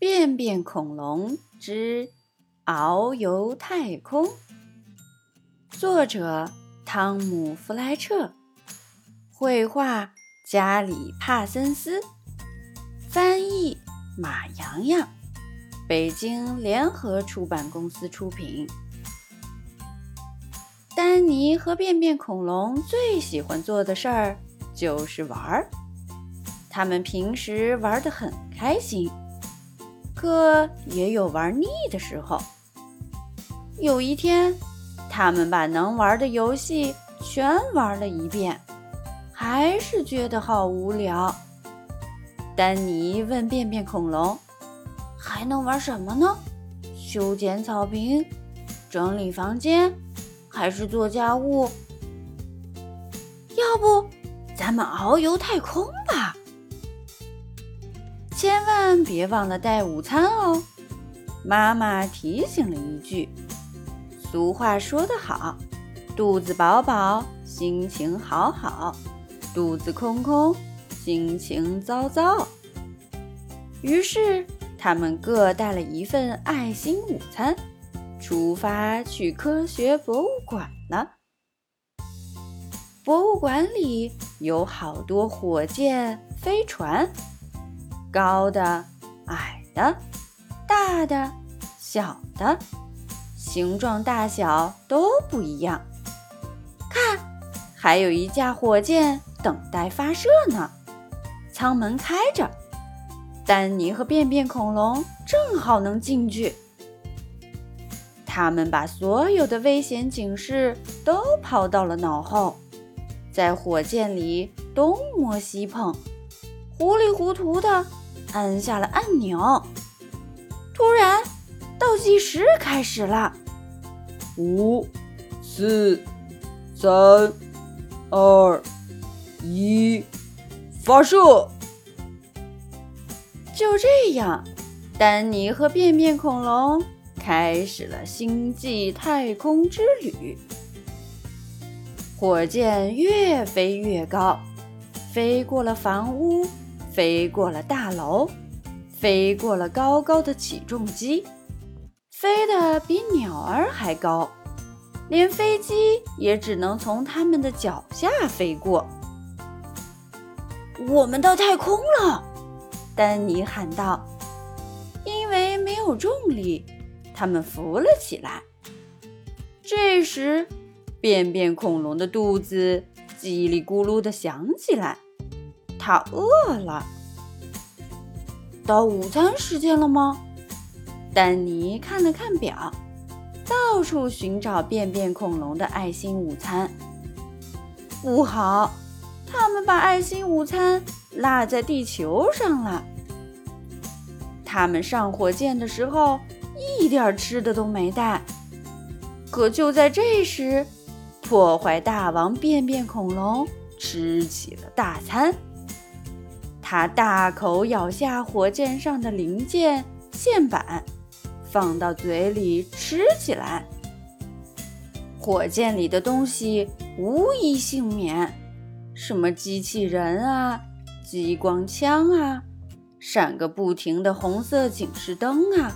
便便恐龙之遨游太空》，作者汤姆·弗莱彻，绘画加里·帕森斯，翻译马洋洋，北京联合出版公司出品。丹尼和便便恐龙最喜欢做的事儿就是玩儿，他们平时玩得很开心。可也有玩腻的时候。有一天，他们把能玩的游戏全玩了一遍，还是觉得好无聊。丹尼问便便恐龙：“还能玩什么呢？修剪草坪、整理房间，还是做家务？要不，咱们遨游太空吧？”千万别忘了带午餐哦，妈妈提醒了一句。俗话说得好，肚子饱饱，心情好好；肚子空空，心情糟糟。于是，他们各带了一份爱心午餐，出发去科学博物馆了。博物馆里有好多火箭、飞船。高的、矮的、大的、小的，形状大小都不一样。看，还有一架火箭等待发射呢。舱门开着，丹尼和便便恐龙正好能进去。他们把所有的危险警示都抛到了脑后，在火箭里东摸西碰，糊里糊涂的。按下了按钮，突然倒计时开始了，五、四、三、二、一，发射！就这样，丹尼和便便恐龙开始了星际太空之旅。火箭越飞越高，飞过了房屋。飞过了大楼，飞过了高高的起重机，飞得比鸟儿还高，连飞机也只能从它们的脚下飞过。我们到太空了，丹尼喊道。因为没有重力，他们浮了起来。这时，便便恐龙的肚子叽里咕噜地响起来。他饿了，到午餐时间了吗？丹尼看了看表，到处寻找便便恐龙的爱心午餐。不好，他们把爱心午餐落在地球上了。他们上火箭的时候一点吃的都没带。可就在这时，破坏大王便便恐龙吃起了大餐。他大口咬下火箭上的零件线板，放到嘴里吃起来。火箭里的东西无一幸免，什么机器人啊、激光枪啊、闪个不停的红色警示灯啊，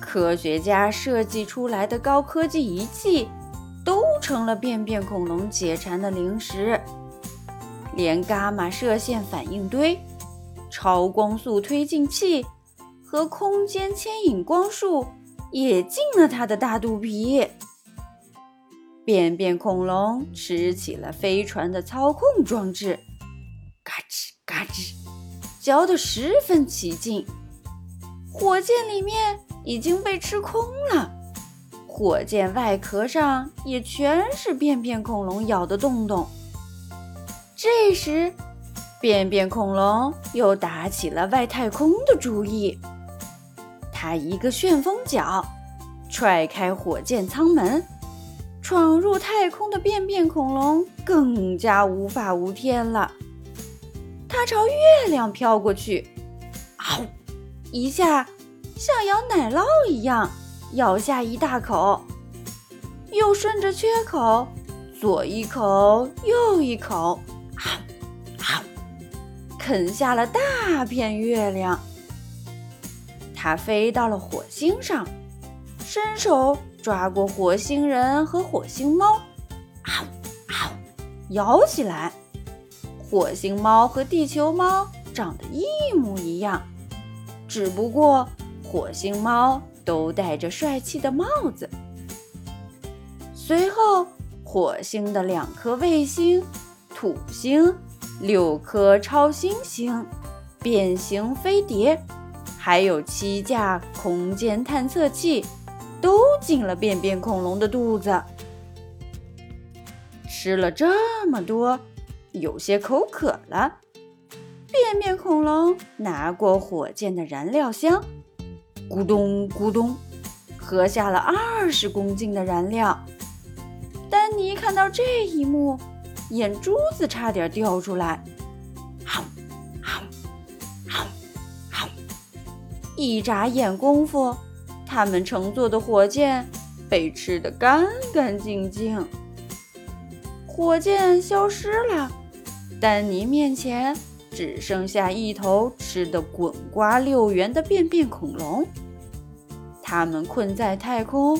科学家设计出来的高科技仪器，都成了便便恐龙解馋的零食。连伽马射线反应堆、超光速推进器和空间牵引光束也进了它的大肚皮。便便恐龙吃起了飞船的操控装置，嘎吱嘎吱，嚼得十分起劲。火箭里面已经被吃空了，火箭外壳上也全是便便恐龙咬的洞洞。这时，便便恐龙又打起了外太空的主意。他一个旋风脚，踹开火箭舱门，闯入太空的便便恐龙更加无法无天了。他朝月亮飘过去，嗷，一下像咬奶酪一样咬下一大口，又顺着缺口左一口右一口。啃下了大片月亮，它飞到了火星上，伸手抓过火星人和火星猫，啊啊，咬起来。火星猫和地球猫长得一模一样，只不过火星猫都戴着帅气的帽子。随后，火星的两颗卫星——土星、六颗超新星、变形飞碟，还有七架空间探测器，都进了便便恐龙的肚子。吃了这么多。有些口渴了，便便恐龙拿过火箭的燃料箱，咕咚咕咚，喝下了二十公斤的燃料。丹尼看到这一幕，眼珠子差点掉出来。好，好，好，好！一眨眼功夫，他们乘坐的火箭被吃得干干净净，火箭消失了。丹尼面前只剩下一头吃得滚瓜溜圆的便便恐龙，他们困在太空，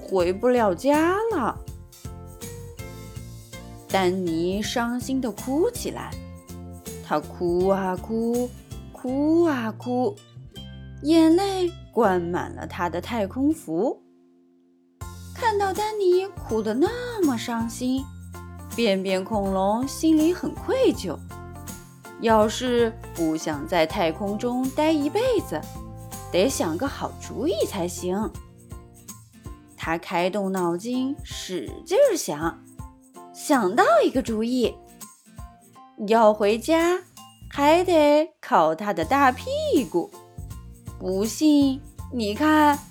回不了家了。丹尼伤心地哭起来，他哭啊哭，哭啊哭，眼泪灌满了他的太空服。看到丹尼哭得那么伤心。便便恐龙心里很愧疚，要是不想在太空中待一辈子，得想个好主意才行。他开动脑筋，使劲想，想到一个主意：要回家还得靠他的大屁股。不信，你看。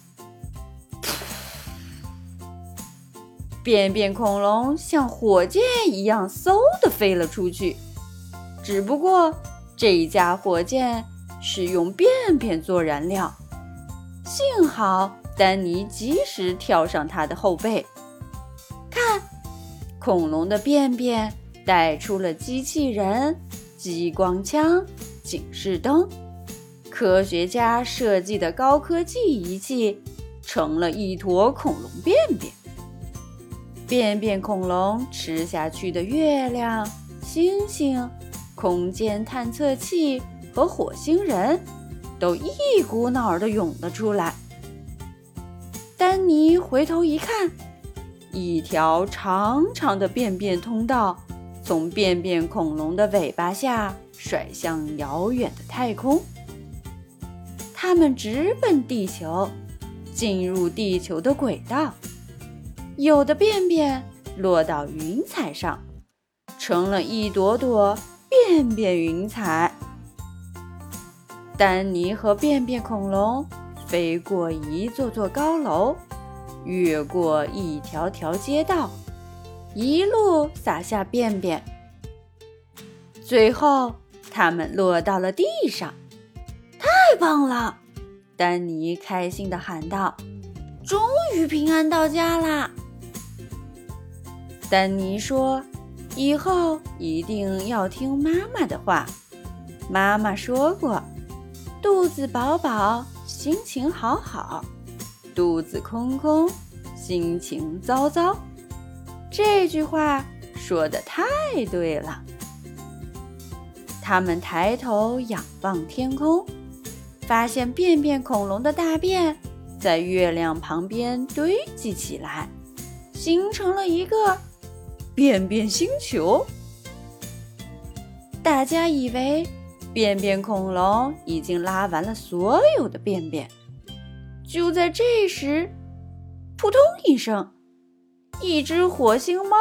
便便恐龙像火箭一样嗖的飞了出去，只不过这架火箭是用便便做燃料。幸好丹尼及时跳上它的后背，恐龙的便便带出了机器人、激光枪、警示灯，科学家设计的高科技仪器成了一坨恐龙便便。便便恐龙吃下去的月亮、星星、空间探测器和火星人都一股脑儿地涌了出来。丹尼回头一看，一条长长的便便通道从便便恐龙的尾巴下甩向遥远的太空。它们直奔地球，进入地球的轨道。有的便便落到云彩上，成了一朵朵便便云彩。丹尼和便便恐龙飞过一座座高楼，越过一条条街道，一路撒下便便。最后，他们落到了地上。太棒了！丹尼开心地喊道：“终于平安到家啦！”丹尼说：“以后一定要听妈妈的话。妈妈说过，肚子饱饱，心情好好；肚子空空，心情糟糟。”这句话说的太对了。他们抬头仰望天空，发现便便恐龙的大便在月亮旁边堆积起来，形成了一个。便便星球，大家以为便便恐龙已经拉完了所有的便便。就在这时，扑通一声，一只火星猫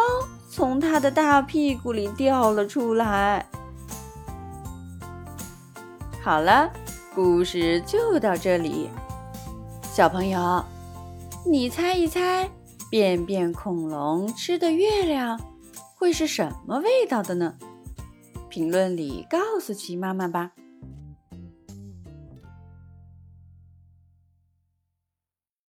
从它的大屁股里掉了出来。好了，故事就到这里。小朋友，你猜一猜？便便恐龙吃的月亮会是什么味道的呢？评论里告诉奇妈妈吧。